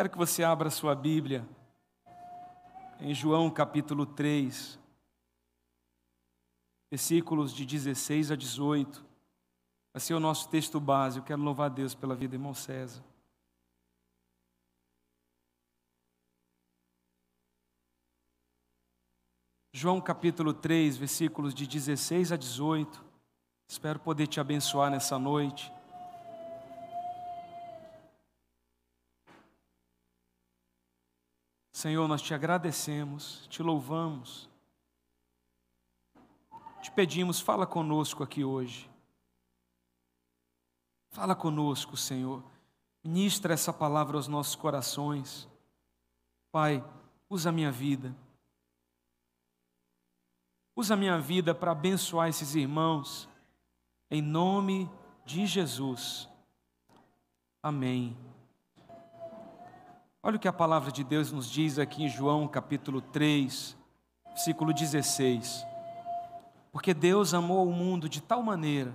Quero que você abra sua Bíblia em João capítulo 3, versículos de 16 a 18. Vai ser o nosso texto base. Eu quero louvar a Deus pela vida irmão César. João capítulo 3, versículos de 16 a 18. Espero poder te abençoar nessa noite. Senhor, nós te agradecemos, te louvamos, te pedimos, fala conosco aqui hoje. Fala conosco, Senhor. Ministra essa palavra aos nossos corações. Pai, usa a minha vida. Usa a minha vida para abençoar esses irmãos. Em nome de Jesus. Amém. Olha o que a palavra de Deus nos diz aqui em João capítulo 3, versículo 16. Porque Deus amou o mundo de tal maneira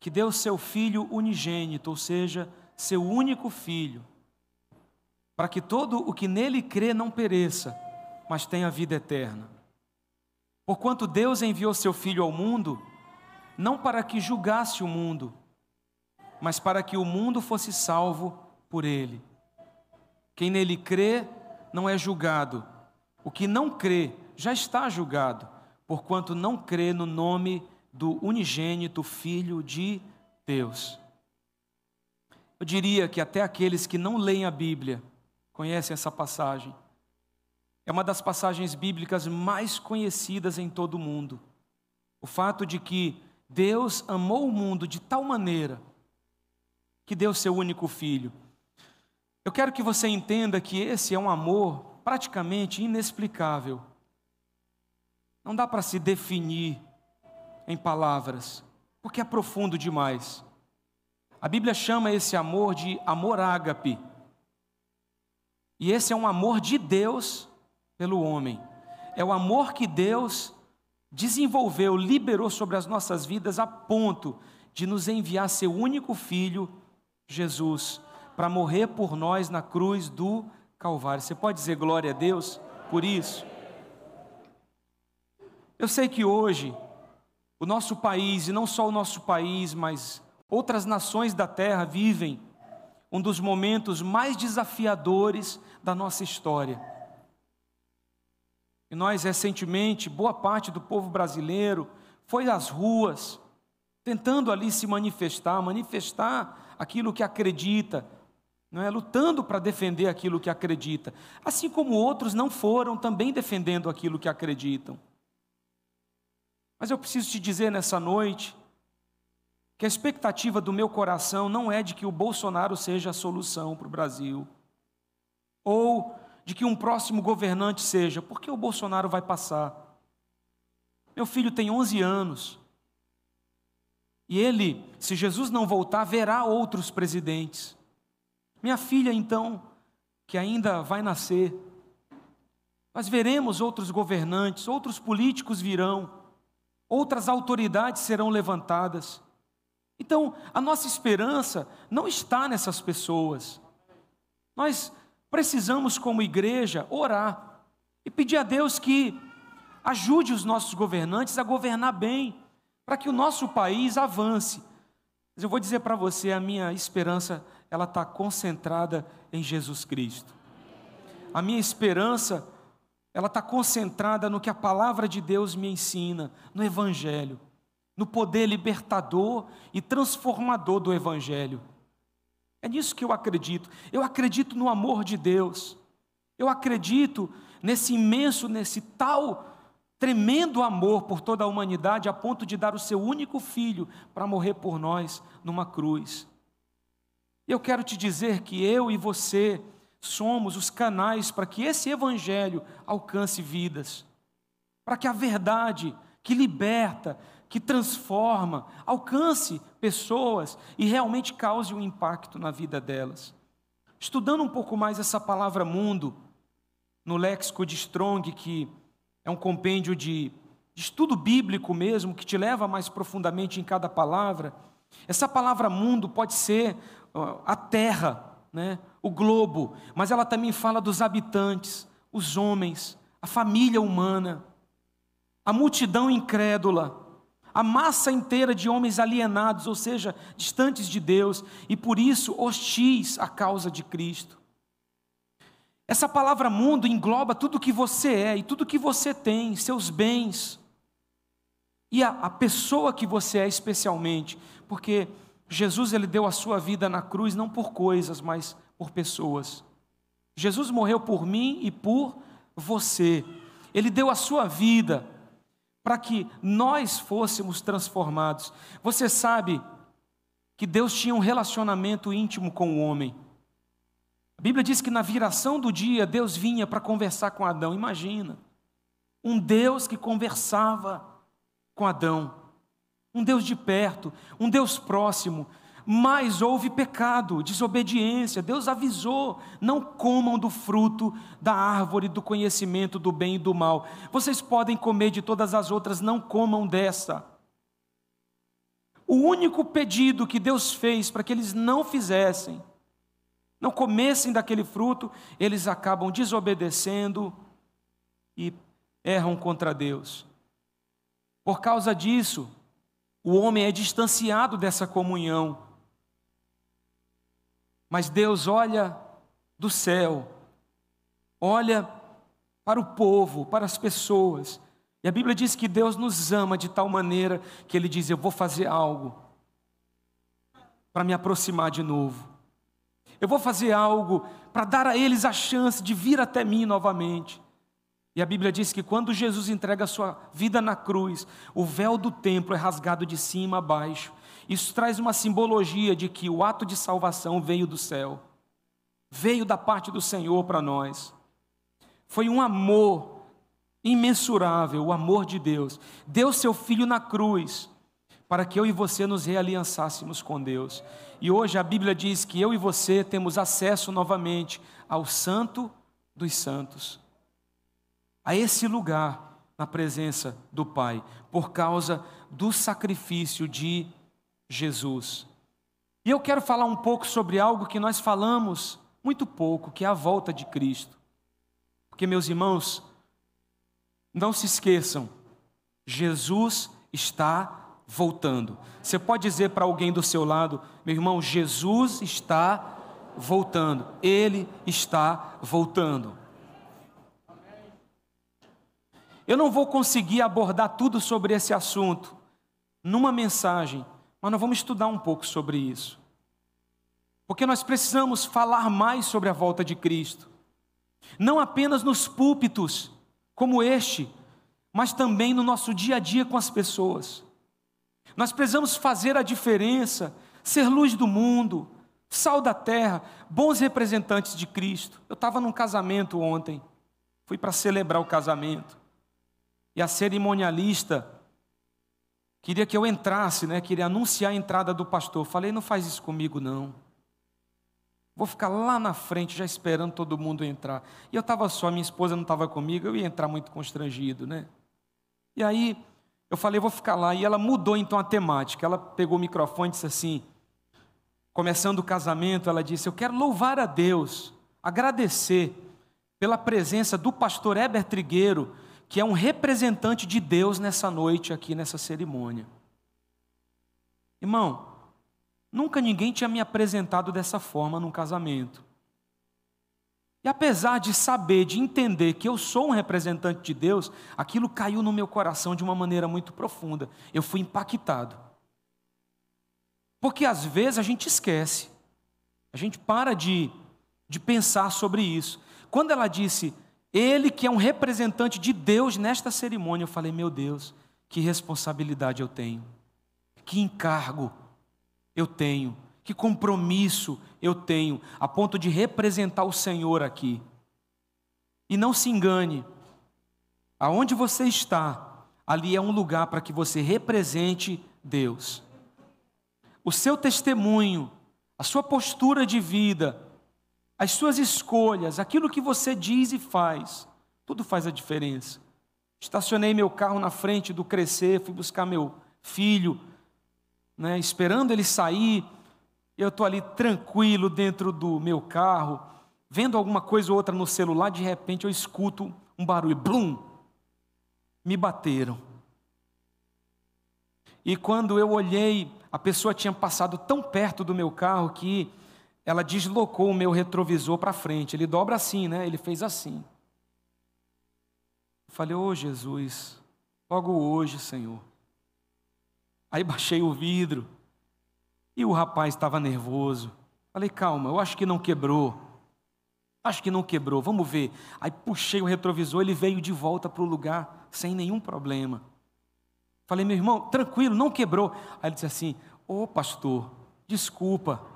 que deu seu Filho unigênito, ou seja, seu único Filho, para que todo o que nele crê não pereça, mas tenha vida eterna. Porquanto Deus enviou seu Filho ao mundo, não para que julgasse o mundo, mas para que o mundo fosse salvo por ele. Quem nele crê não é julgado. O que não crê já está julgado, porquanto não crê no nome do unigênito Filho de Deus. Eu diria que até aqueles que não leem a Bíblia conhecem essa passagem. É uma das passagens bíblicas mais conhecidas em todo o mundo. O fato de que Deus amou o mundo de tal maneira que deu seu único filho. Eu quero que você entenda que esse é um amor praticamente inexplicável. Não dá para se definir em palavras, porque é profundo demais. A Bíblia chama esse amor de amor ágape. E esse é um amor de Deus pelo homem. É o amor que Deus desenvolveu, liberou sobre as nossas vidas a ponto de nos enviar seu único filho, Jesus para morrer por nós na cruz do Calvário. Você pode dizer glória a Deus por isso? Eu sei que hoje o nosso país, e não só o nosso país, mas outras nações da terra vivem um dos momentos mais desafiadores da nossa história. E nós, recentemente, boa parte do povo brasileiro foi às ruas, tentando ali se manifestar, manifestar aquilo que acredita, não é? lutando para defender aquilo que acredita, assim como outros não foram também defendendo aquilo que acreditam. Mas eu preciso te dizer nessa noite que a expectativa do meu coração não é de que o Bolsonaro seja a solução para o Brasil, ou de que um próximo governante seja, porque o Bolsonaro vai passar. Meu filho tem 11 anos, e ele, se Jesus não voltar, verá outros presidentes. Minha filha, então, que ainda vai nascer, nós veremos outros governantes, outros políticos virão, outras autoridades serão levantadas. Então, a nossa esperança não está nessas pessoas. Nós precisamos, como igreja, orar e pedir a Deus que ajude os nossos governantes a governar bem, para que o nosso país avance. Mas eu vou dizer para você, a minha esperança ela está concentrada em Jesus Cristo. A minha esperança, ela está concentrada no que a palavra de Deus me ensina, no Evangelho, no poder libertador e transformador do Evangelho. É nisso que eu acredito. Eu acredito no amor de Deus. Eu acredito nesse imenso, nesse tal tremendo amor por toda a humanidade, a ponto de dar o seu único filho para morrer por nós numa cruz. Eu quero te dizer que eu e você somos os canais para que esse evangelho alcance vidas, para que a verdade que liberta, que transforma, alcance pessoas e realmente cause um impacto na vida delas. Estudando um pouco mais essa palavra mundo, no léxico de Strong, que é um compêndio de, de estudo bíblico mesmo, que te leva mais profundamente em cada palavra, essa palavra mundo pode ser a terra, né, o globo, mas ela também fala dos habitantes, os homens, a família humana, a multidão incrédula, a massa inteira de homens alienados, ou seja, distantes de Deus e por isso hostis à causa de Cristo. Essa palavra mundo engloba tudo que você é e tudo que você tem, seus bens, e a, a pessoa que você é especialmente, porque Jesus ele deu a sua vida na cruz não por coisas, mas por pessoas. Jesus morreu por mim e por você. Ele deu a sua vida para que nós fôssemos transformados. Você sabe que Deus tinha um relacionamento íntimo com o homem. A Bíblia diz que na viração do dia Deus vinha para conversar com Adão. Imagina, um Deus que conversava com Adão, um Deus de perto, um Deus próximo, mas houve pecado, desobediência. Deus avisou: não comam do fruto da árvore do conhecimento do bem e do mal. Vocês podem comer de todas as outras, não comam dessa. O único pedido que Deus fez para que eles não fizessem, não comessem daquele fruto, eles acabam desobedecendo e erram contra Deus. Por causa disso, o homem é distanciado dessa comunhão. Mas Deus olha do céu, olha para o povo, para as pessoas. E a Bíblia diz que Deus nos ama de tal maneira que Ele diz: Eu vou fazer algo para me aproximar de novo. Eu vou fazer algo para dar a eles a chance de vir até mim novamente. E a Bíblia diz que quando Jesus entrega a sua vida na cruz, o véu do templo é rasgado de cima a baixo. Isso traz uma simbologia de que o ato de salvação veio do céu, veio da parte do Senhor para nós. Foi um amor imensurável, o amor de Deus. Deu seu filho na cruz para que eu e você nos realiançássemos com Deus. E hoje a Bíblia diz que eu e você temos acesso novamente ao Santo dos Santos a esse lugar na presença do Pai, por causa do sacrifício de Jesus. E eu quero falar um pouco sobre algo que nós falamos muito pouco, que é a volta de Cristo. Porque, meus irmãos, não se esqueçam, Jesus está voltando. Você pode dizer para alguém do seu lado, meu irmão, Jesus está voltando, Ele está voltando. Eu não vou conseguir abordar tudo sobre esse assunto numa mensagem, mas nós vamos estudar um pouco sobre isso. Porque nós precisamos falar mais sobre a volta de Cristo, não apenas nos púlpitos como este, mas também no nosso dia a dia com as pessoas. Nós precisamos fazer a diferença, ser luz do mundo, sal da terra, bons representantes de Cristo. Eu estava num casamento ontem, fui para celebrar o casamento. E a cerimonialista queria que eu entrasse, né? Queria anunciar a entrada do pastor. Falei, não faz isso comigo não. Vou ficar lá na frente já esperando todo mundo entrar. E eu estava só, minha esposa não estava comigo, eu ia entrar muito constrangido, né? E aí eu falei, vou ficar lá. E ela mudou então a temática. Ela pegou o microfone e disse assim: começando o casamento, ela disse: Eu quero louvar a Deus, agradecer pela presença do pastor Heber Trigueiro que é um representante de Deus nessa noite aqui nessa cerimônia. Irmão, nunca ninguém tinha me apresentado dessa forma num casamento. E apesar de saber, de entender que eu sou um representante de Deus, aquilo caiu no meu coração de uma maneira muito profunda. Eu fui impactado. Porque às vezes a gente esquece, a gente para de, de pensar sobre isso. Quando ela disse, ele que é um representante de Deus nesta cerimônia, eu falei: meu Deus, que responsabilidade eu tenho, que encargo eu tenho, que compromisso eu tenho, a ponto de representar o Senhor aqui. E não se engane, aonde você está, ali é um lugar para que você represente Deus. O seu testemunho, a sua postura de vida, as suas escolhas, aquilo que você diz e faz, tudo faz a diferença. Estacionei meu carro na frente do crescer, fui buscar meu filho, né, esperando ele sair. Eu estou ali tranquilo dentro do meu carro, vendo alguma coisa ou outra no celular, de repente eu escuto um barulho, blum! Me bateram. E quando eu olhei, a pessoa tinha passado tão perto do meu carro que ela deslocou o meu retrovisor para frente. Ele dobra assim, né? Ele fez assim. Eu falei, ô oh, Jesus, logo hoje, Senhor. Aí baixei o vidro e o rapaz estava nervoso. Falei, calma, eu acho que não quebrou. Acho que não quebrou, vamos ver. Aí puxei o retrovisor, ele veio de volta para o lugar sem nenhum problema. Falei, meu irmão, tranquilo, não quebrou. Aí ele disse assim: Ô oh, pastor, desculpa.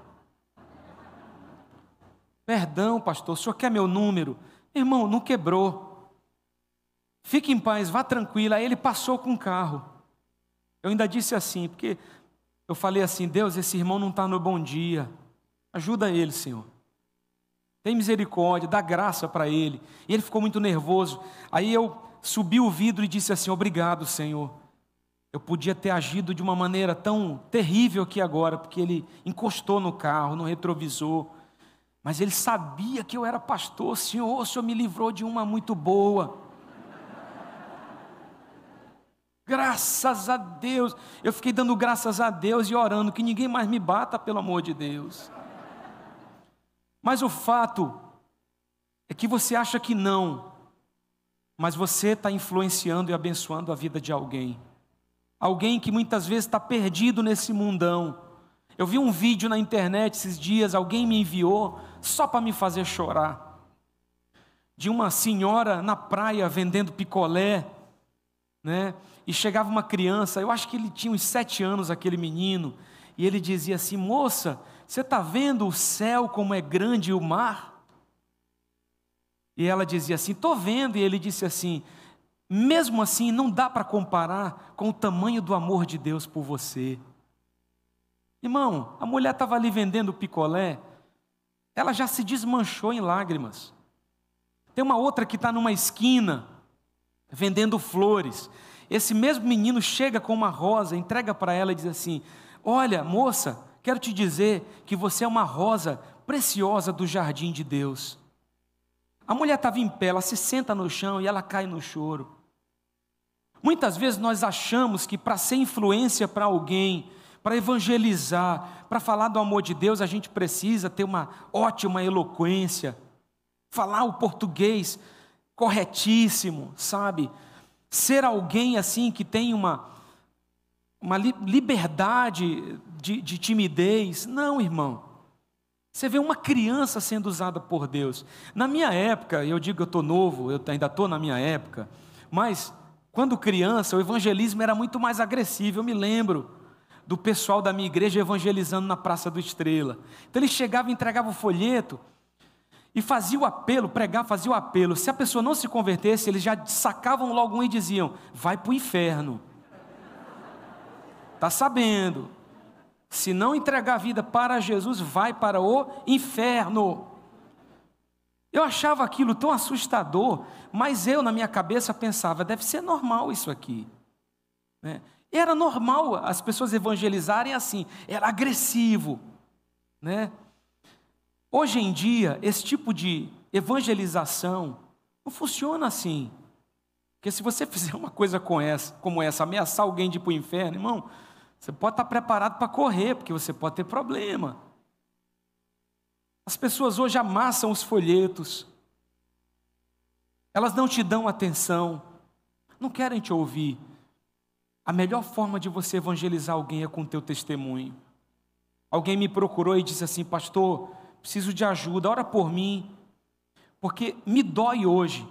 Perdão, pastor, o senhor quer meu número? Irmão, não quebrou. Fique em paz, vá tranquilo. Aí ele passou com o carro. Eu ainda disse assim, porque eu falei assim: Deus, esse irmão não está no bom dia. Ajuda ele, Senhor. Tem misericórdia, dá graça para ele. E ele ficou muito nervoso. Aí eu subi o vidro e disse assim: Obrigado, Senhor. Eu podia ter agido de uma maneira tão terrível aqui agora, porque ele encostou no carro, no retrovisor. Mas ele sabia que eu era pastor. Senhor, o Senhor me livrou de uma muito boa. Graças a Deus. Eu fiquei dando graças a Deus e orando que ninguém mais me bata, pelo amor de Deus. Mas o fato é que você acha que não, mas você está influenciando e abençoando a vida de alguém. Alguém que muitas vezes está perdido nesse mundão. Eu vi um vídeo na internet esses dias, alguém me enviou só para me fazer chorar. De uma senhora na praia vendendo picolé, né? E chegava uma criança, eu acho que ele tinha uns sete anos, aquele menino, e ele dizia assim: Moça, você está vendo o céu como é grande o mar? E ela dizia assim: Estou vendo. E ele disse assim: Mesmo assim, não dá para comparar com o tamanho do amor de Deus por você. Irmão, a mulher estava ali vendendo picolé, ela já se desmanchou em lágrimas. Tem uma outra que está numa esquina, vendendo flores. Esse mesmo menino chega com uma rosa, entrega para ela e diz assim: Olha, moça, quero te dizer que você é uma rosa preciosa do jardim de Deus. A mulher estava em pé, ela se senta no chão e ela cai no choro. Muitas vezes nós achamos que para ser influência para alguém, para evangelizar, para falar do amor de Deus, a gente precisa ter uma ótima eloquência, falar o português corretíssimo, sabe? Ser alguém assim que tem uma, uma liberdade de, de timidez. Não, irmão. Você vê uma criança sendo usada por Deus. Na minha época, eu digo que eu estou novo, eu ainda estou na minha época, mas quando criança, o evangelismo era muito mais agressivo. Eu me lembro do pessoal da minha igreja evangelizando na Praça do Estrela. Então ele chegava entregava o folheto e fazia o apelo, pregar, fazia o apelo. Se a pessoa não se convertesse, eles já sacavam logo um e diziam: vai para o inferno. Está sabendo? Se não entregar a vida para Jesus, vai para o inferno. Eu achava aquilo tão assustador, mas eu, na minha cabeça, pensava: deve ser normal isso aqui. Né? Era normal as pessoas evangelizarem assim, era agressivo. Né? Hoje em dia, esse tipo de evangelização não funciona assim. Porque se você fizer uma coisa com essa, como essa, ameaçar alguém de ir para o inferno, irmão, você pode estar preparado para correr, porque você pode ter problema. As pessoas hoje amassam os folhetos, elas não te dão atenção, não querem te ouvir. A melhor forma de você evangelizar alguém é com o teu testemunho. Alguém me procurou e disse assim, pastor, preciso de ajuda, ora por mim, porque me dói hoje.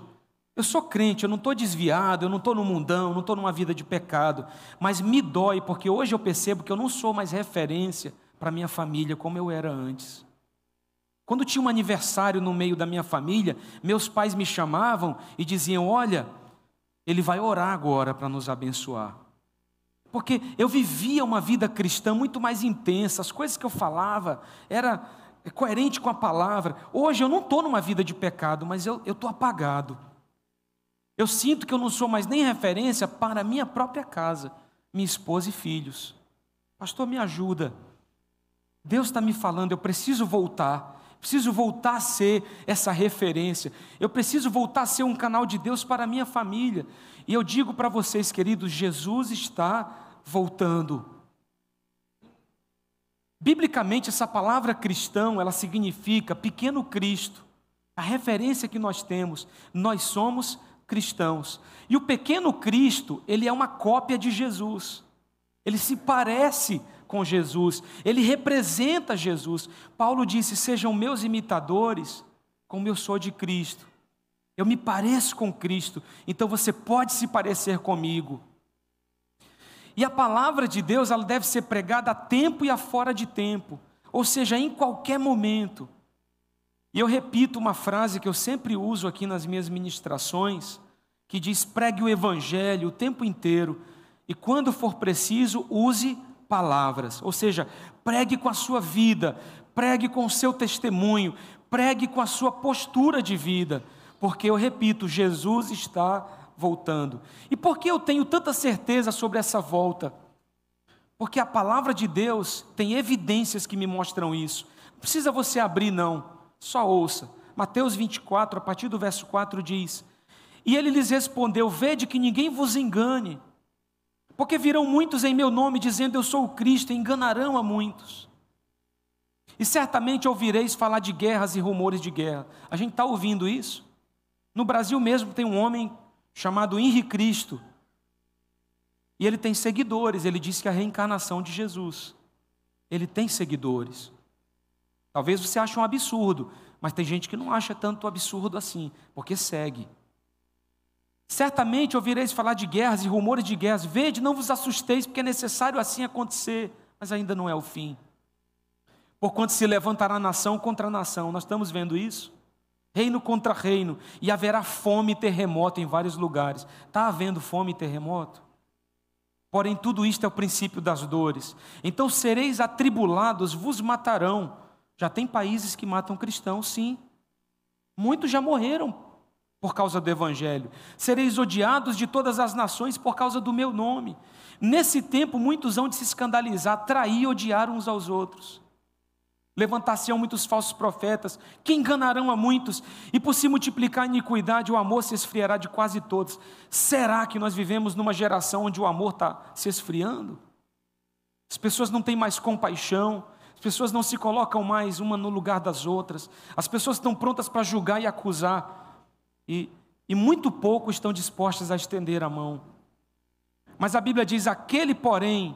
Eu sou crente, eu não estou desviado, eu não estou no mundão, não estou numa vida de pecado, mas me dói porque hoje eu percebo que eu não sou mais referência para minha família como eu era antes. Quando tinha um aniversário no meio da minha família, meus pais me chamavam e diziam: Olha, ele vai orar agora para nos abençoar porque eu vivia uma vida cristã muito mais intensa, as coisas que eu falava era coerente com a palavra. Hoje eu não estou numa vida de pecado, mas eu estou apagado. Eu sinto que eu não sou mais nem referência para a minha própria casa, minha esposa e filhos. Pastor, me ajuda. Deus está me falando, eu preciso voltar, preciso voltar a ser essa referência, eu preciso voltar a ser um canal de Deus para a minha família. E eu digo para vocês, queridos, Jesus está voltando. Biblicamente, essa palavra cristão, ela significa pequeno Cristo. A referência que nós temos, nós somos cristãos. E o pequeno Cristo, ele é uma cópia de Jesus. Ele se parece com Jesus, ele representa Jesus. Paulo disse: Sejam meus imitadores, como eu sou de Cristo. Eu me pareço com Cristo, então você pode se parecer comigo. E a palavra de Deus, ela deve ser pregada a tempo e a fora de tempo, ou seja, em qualquer momento. E eu repito uma frase que eu sempre uso aqui nas minhas ministrações, que diz: pregue o evangelho o tempo inteiro, e quando for preciso, use palavras, ou seja, pregue com a sua vida, pregue com o seu testemunho, pregue com a sua postura de vida, porque eu repito, Jesus está voltando. E por que eu tenho tanta certeza sobre essa volta? Porque a palavra de Deus tem evidências que me mostram isso. Não precisa você abrir, não, só ouça. Mateus 24, a partir do verso 4 diz: E ele lhes respondeu: Vede que ninguém vos engane. Porque virão muitos em meu nome dizendo eu sou o Cristo, e enganarão a muitos. E certamente ouvireis falar de guerras e rumores de guerra. A gente está ouvindo isso? No Brasil mesmo tem um homem chamado Henri Cristo. E ele tem seguidores, ele diz que é a reencarnação de Jesus. Ele tem seguidores. Talvez você ache um absurdo, mas tem gente que não acha tanto absurdo assim, porque segue. Certamente ouvireis falar de guerras e rumores de guerras. Vede, não vos assusteis, porque é necessário assim acontecer, mas ainda não é o fim. Porquanto se levantará nação contra nação, nós estamos vendo isso? Reino contra reino, e haverá fome e terremoto em vários lugares. Está havendo fome e terremoto? Porém, tudo isto é o princípio das dores. Então sereis atribulados, vos matarão. Já tem países que matam cristãos, sim. Muitos já morreram por causa do Evangelho. Sereis odiados de todas as nações por causa do meu nome. Nesse tempo, muitos hão de se escandalizar, trair e odiar uns aos outros. Levantar-se-ão muitos falsos profetas, que enganarão a muitos, e por se multiplicar a iniquidade, o amor se esfriará de quase todos. Será que nós vivemos numa geração onde o amor está se esfriando? As pessoas não têm mais compaixão, as pessoas não se colocam mais uma no lugar das outras, as pessoas estão prontas para julgar e acusar e, e muito pouco estão dispostas a estender a mão. Mas a Bíblia diz: aquele, porém,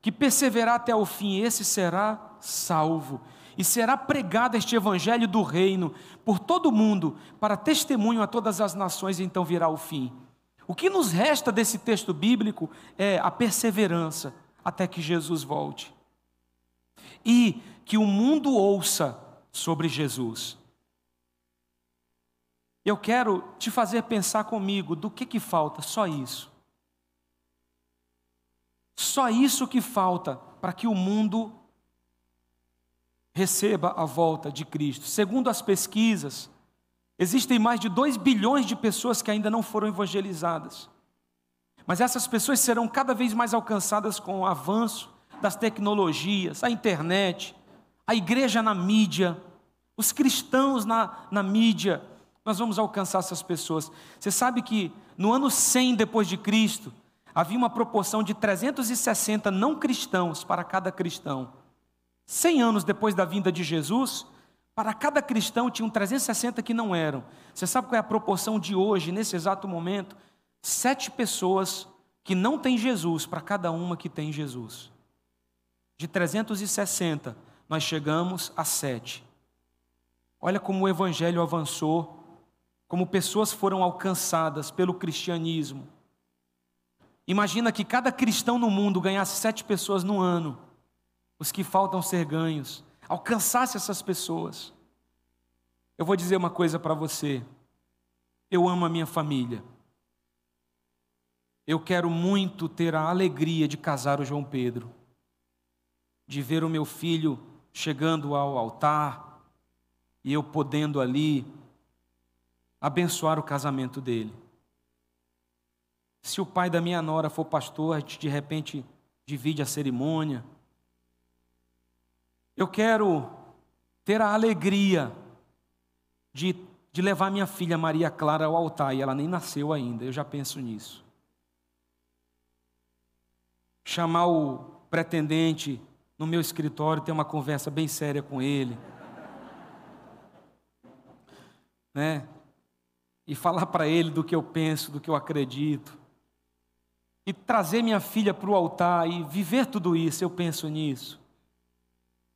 que perseverar até o fim, esse será salvo. E será pregado este evangelho do reino por todo o mundo, para testemunho a todas as nações, e então virá o fim. O que nos resta desse texto bíblico é a perseverança até que Jesus volte. E que o mundo ouça sobre Jesus. Eu quero te fazer pensar comigo do que que falta, só isso. Só isso que falta para que o mundo receba a volta de Cristo. Segundo as pesquisas, existem mais de 2 bilhões de pessoas que ainda não foram evangelizadas. Mas essas pessoas serão cada vez mais alcançadas com o avanço das tecnologias, a internet, a igreja na mídia, os cristãos na, na mídia, nós vamos alcançar essas pessoas. Você sabe que no ano 100 depois de Cristo, havia uma proporção de 360 não cristãos para cada cristão. 100 anos depois da vinda de Jesus, para cada cristão tinham 360 que não eram. Você sabe qual é a proporção de hoje, nesse exato momento? Sete pessoas que não têm Jesus para cada uma que tem Jesus. De 360, nós chegamos a sete. Olha como o evangelho avançou como pessoas foram alcançadas pelo cristianismo. Imagina que cada cristão no mundo ganhasse sete pessoas no ano, os que faltam ser ganhos, alcançasse essas pessoas. Eu vou dizer uma coisa para você. Eu amo a minha família. Eu quero muito ter a alegria de casar o João Pedro, de ver o meu filho chegando ao altar e eu podendo ali abençoar o casamento dele. Se o pai da minha nora for pastor, a gente de repente divide a cerimônia. Eu quero ter a alegria de, de levar minha filha Maria Clara ao altar, e ela nem nasceu ainda, eu já penso nisso. Chamar o pretendente no meu escritório, ter uma conversa bem séria com ele. Né? E falar para ele do que eu penso, do que eu acredito. E trazer minha filha para o altar e viver tudo isso, eu penso nisso.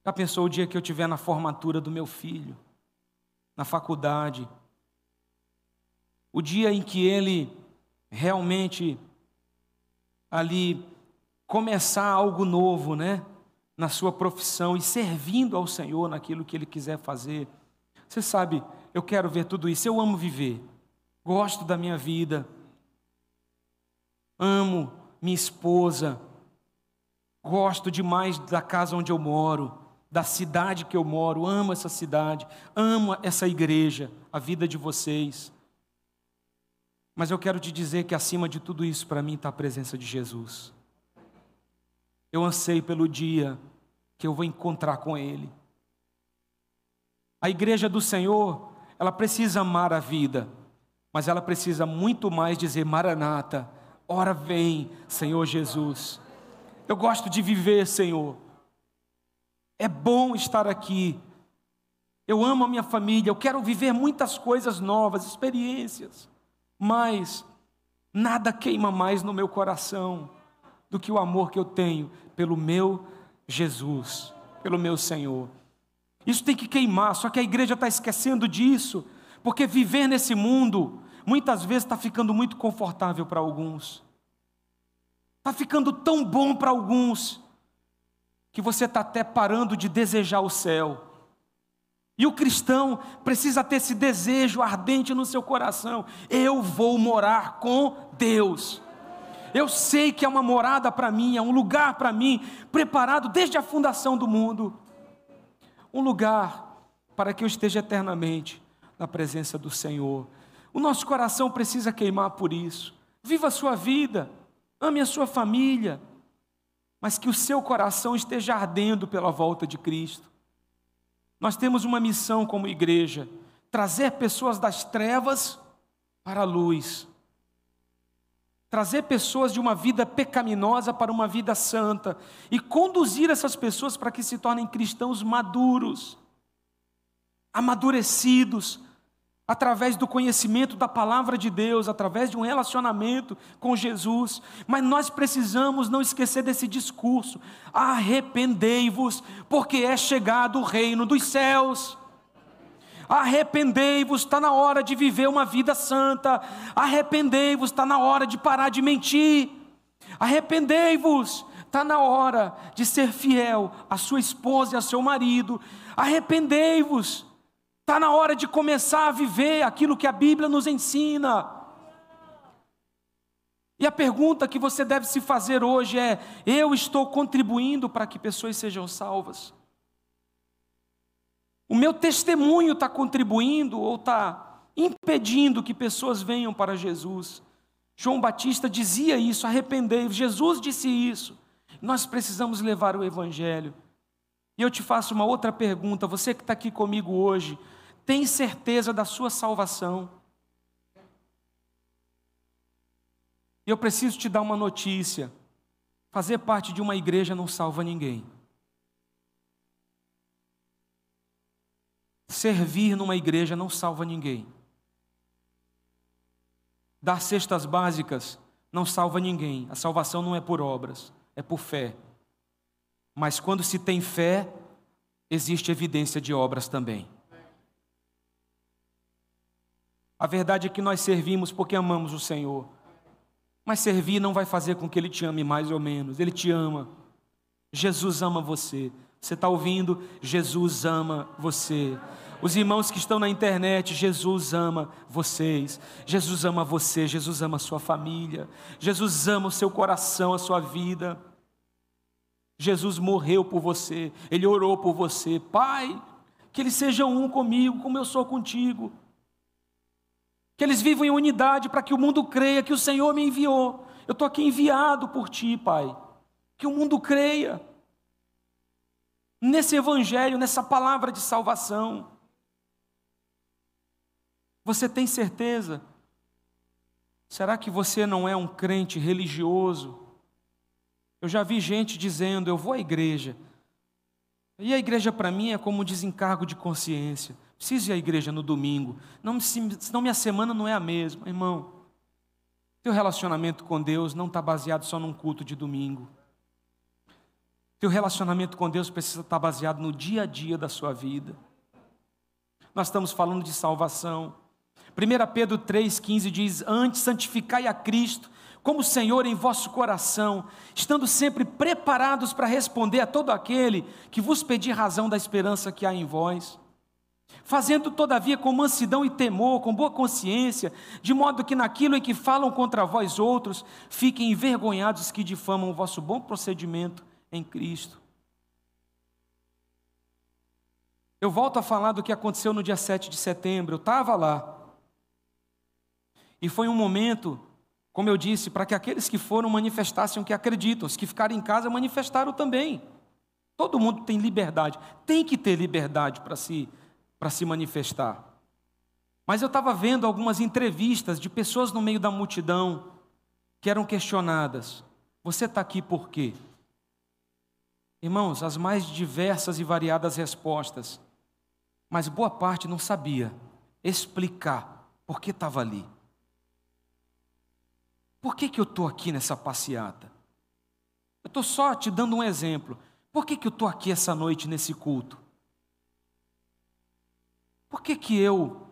Já pensou o dia que eu estiver na formatura do meu filho, na faculdade? O dia em que ele realmente ali começar algo novo, né? Na sua profissão e servindo ao Senhor naquilo que ele quiser fazer. Você sabe, eu quero ver tudo isso. Eu amo viver. Gosto da minha vida. Amo minha esposa. Gosto demais da casa onde eu moro da cidade que eu moro, amo essa cidade, amo essa igreja, a vida de vocês. Mas eu quero te dizer que acima de tudo isso, para mim, está a presença de Jesus. Eu anseio pelo dia que eu vou encontrar com Ele. A igreja do Senhor, ela precisa amar a vida, mas ela precisa muito mais dizer: Maranata, ora vem, Senhor Jesus. Eu gosto de viver, Senhor. É bom estar aqui. Eu amo a minha família, eu quero viver muitas coisas novas, experiências, mas nada queima mais no meu coração do que o amor que eu tenho pelo meu Jesus, pelo meu Senhor. Isso tem que queimar, só que a igreja está esquecendo disso, porque viver nesse mundo muitas vezes está ficando muito confortável para alguns, está ficando tão bom para alguns, que você está até parando de desejar o céu. E o cristão precisa ter esse desejo ardente no seu coração: eu vou morar com Deus. Eu sei que é uma morada para mim, é um lugar para mim, preparado desde a fundação do mundo. Um lugar para que eu esteja eternamente na presença do Senhor. O nosso coração precisa queimar por isso. Viva a sua vida, ame a sua família, mas que o seu coração esteja ardendo pela volta de Cristo. Nós temos uma missão como igreja: trazer pessoas das trevas para a luz, trazer pessoas de uma vida pecaminosa para uma vida santa e conduzir essas pessoas para que se tornem cristãos maduros, amadurecidos, através do conhecimento da palavra de Deus, através de um relacionamento com Jesus. Mas nós precisamos não esquecer desse discurso: arrependei-vos, porque é chegado o reino dos céus. Arrependei-vos, está na hora de viver uma vida santa. Arrependei-vos, está na hora de parar de mentir. Arrependei-vos, está na hora de ser fiel à sua esposa e ao seu marido. Arrependei-vos, Está na hora de começar a viver aquilo que a Bíblia nos ensina. E a pergunta que você deve se fazer hoje é: eu estou contribuindo para que pessoas sejam salvas? O meu testemunho está contribuindo ou está impedindo que pessoas venham para Jesus? João Batista dizia isso, arrependei-vos. Jesus disse isso. Nós precisamos levar o Evangelho. E eu te faço uma outra pergunta, você que está aqui comigo hoje, tem certeza da sua salvação. Eu preciso te dar uma notícia. Fazer parte de uma igreja não salva ninguém. Servir numa igreja não salva ninguém. Dar cestas básicas não salva ninguém. A salvação não é por obras, é por fé. Mas quando se tem fé, existe evidência de obras também. A verdade é que nós servimos porque amamos o Senhor. Mas servir não vai fazer com que Ele te ame mais ou menos. Ele te ama. Jesus ama você. Você está ouvindo? Jesus ama você. Os irmãos que estão na internet, Jesus ama vocês. Jesus ama você. Jesus ama a sua família. Jesus ama o seu coração, a sua vida. Jesus morreu por você. Ele orou por você. Pai, que eles sejam um comigo, como eu sou contigo que eles vivam em unidade para que o mundo creia que o Senhor me enviou. Eu estou aqui enviado por ti, Pai. Que o mundo creia. nesse evangelho, nessa palavra de salvação. Você tem certeza? Será que você não é um crente religioso? Eu já vi gente dizendo: eu vou à igreja. E a igreja para mim é como um desencargo de consciência. Preciso ir à igreja no domingo, não, senão minha semana não é a mesma. Irmão, teu relacionamento com Deus não está baseado só num culto de domingo. Teu relacionamento com Deus precisa estar baseado no dia a dia da sua vida. Nós estamos falando de salvação. 1 Pedro 3,15 diz: Antes santificai a Cristo como Senhor em vosso coração, estando sempre preparados para responder a todo aquele que vos pedir razão da esperança que há em vós. Fazendo, todavia, com mansidão e temor, com boa consciência, de modo que naquilo em que falam contra vós outros, fiquem envergonhados os que difamam o vosso bom procedimento em Cristo. Eu volto a falar do que aconteceu no dia 7 de setembro. Eu estava lá. E foi um momento, como eu disse, para que aqueles que foram manifestassem o que acreditam. Os que ficaram em casa manifestaram também. Todo mundo tem liberdade. Tem que ter liberdade para se, para se manifestar. Mas eu estava vendo algumas entrevistas de pessoas no meio da multidão que eram questionadas: Você está aqui por quê? Irmãos, as mais diversas e variadas respostas, mas boa parte não sabia explicar por que estava ali. Por que, que eu estou aqui nessa passeata? Eu estou só te dando um exemplo. Por que, que eu estou aqui essa noite nesse culto? Por que, que eu,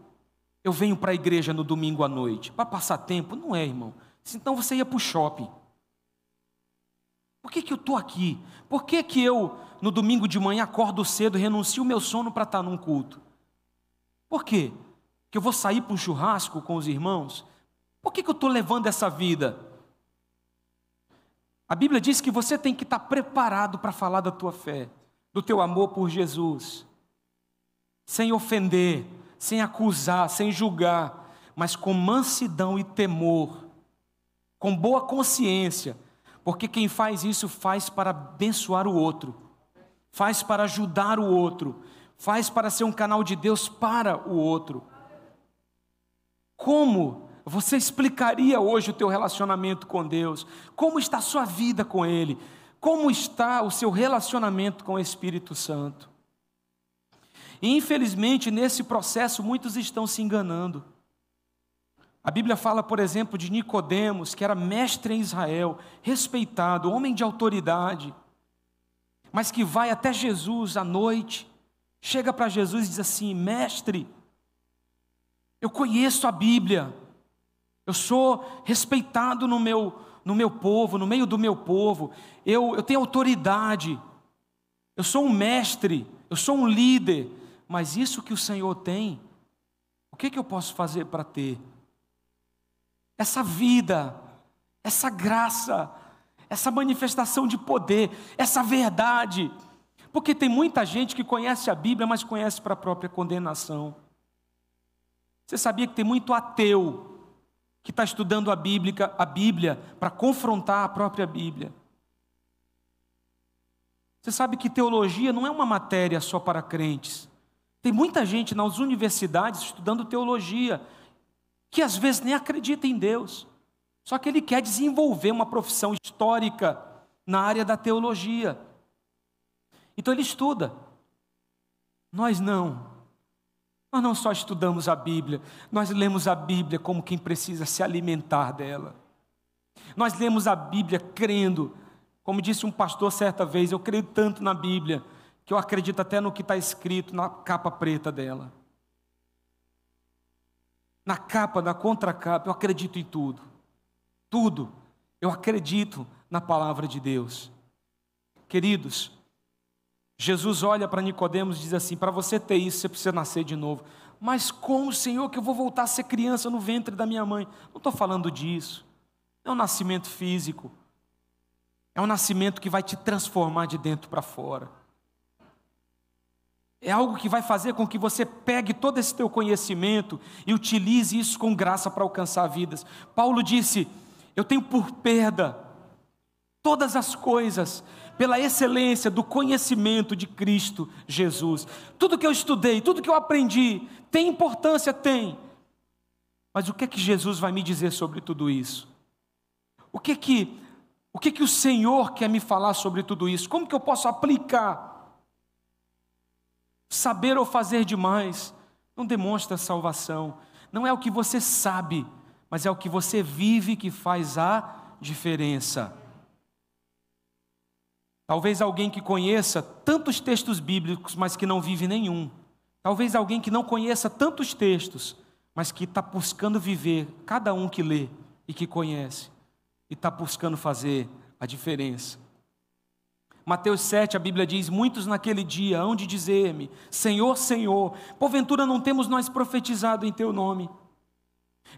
eu venho para a igreja no domingo à noite? Para passar tempo? Não é, irmão. Então você ia para o shopping. Por que, que eu estou aqui? Por que, que eu, no domingo de manhã, acordo cedo renuncio o meu sono para estar num culto? Por quê? Que eu vou sair para um churrasco com os irmãos? Por que, que eu estou levando essa vida? A Bíblia diz que você tem que estar preparado para falar da tua fé, do teu amor por Jesus, sem ofender, sem acusar, sem julgar, mas com mansidão e temor, com boa consciência, porque quem faz isso faz para abençoar o outro, faz para ajudar o outro, faz para ser um canal de Deus para o outro. Como você explicaria hoje o teu relacionamento com Deus? Como está a sua vida com Ele? Como está o seu relacionamento com o Espírito Santo? E infelizmente, nesse processo, muitos estão se enganando. A Bíblia fala, por exemplo, de Nicodemos, que era mestre em Israel, respeitado, homem de autoridade, mas que vai até Jesus à noite, chega para Jesus e diz assim: Mestre, eu conheço a Bíblia, eu sou respeitado no meu, no meu povo, no meio do meu povo, eu, eu tenho autoridade, eu sou um mestre, eu sou um líder, mas isso que o Senhor tem, o que, que eu posso fazer para ter? essa vida, essa graça, essa manifestação de poder, essa verdade. Porque tem muita gente que conhece a Bíblia, mas conhece para a própria condenação. Você sabia que tem muito ateu que está estudando a Bíblia, a Bíblia para confrontar a própria Bíblia? Você sabe que teologia não é uma matéria só para crentes. Tem muita gente nas universidades estudando teologia, que às vezes nem acredita em Deus, só que ele quer desenvolver uma profissão histórica na área da teologia. Então ele estuda. Nós não. Nós não só estudamos a Bíblia, nós lemos a Bíblia como quem precisa se alimentar dela. Nós lemos a Bíblia crendo, como disse um pastor certa vez, eu creio tanto na Bíblia, que eu acredito até no que está escrito na capa preta dela na capa, na contracapa, eu acredito em tudo. Tudo. Eu acredito na palavra de Deus. Queridos, Jesus olha para Nicodemos e diz assim: para você ter isso, você precisa nascer de novo. Mas como, Senhor, que eu vou voltar a ser criança no ventre da minha mãe? Não estou falando disso. É um nascimento físico. É um nascimento que vai te transformar de dentro para fora. É algo que vai fazer com que você pegue todo esse teu conhecimento e utilize isso com graça para alcançar vidas. Paulo disse: Eu tenho por perda todas as coisas, pela excelência do conhecimento de Cristo Jesus. Tudo que eu estudei, tudo que eu aprendi, tem importância? Tem. Mas o que é que Jesus vai me dizer sobre tudo isso? O que é que o que é que o Senhor quer me falar sobre tudo isso? Como que eu posso aplicar? Saber ou fazer demais não demonstra salvação. Não é o que você sabe, mas é o que você vive que faz a diferença. Talvez alguém que conheça tantos textos bíblicos, mas que não vive nenhum. Talvez alguém que não conheça tantos textos, mas que está buscando viver cada um que lê e que conhece, e está buscando fazer a diferença. Mateus 7, a Bíblia diz: Muitos naquele dia hão de dizer-me: Senhor, Senhor, porventura não temos nós profetizado em Teu nome?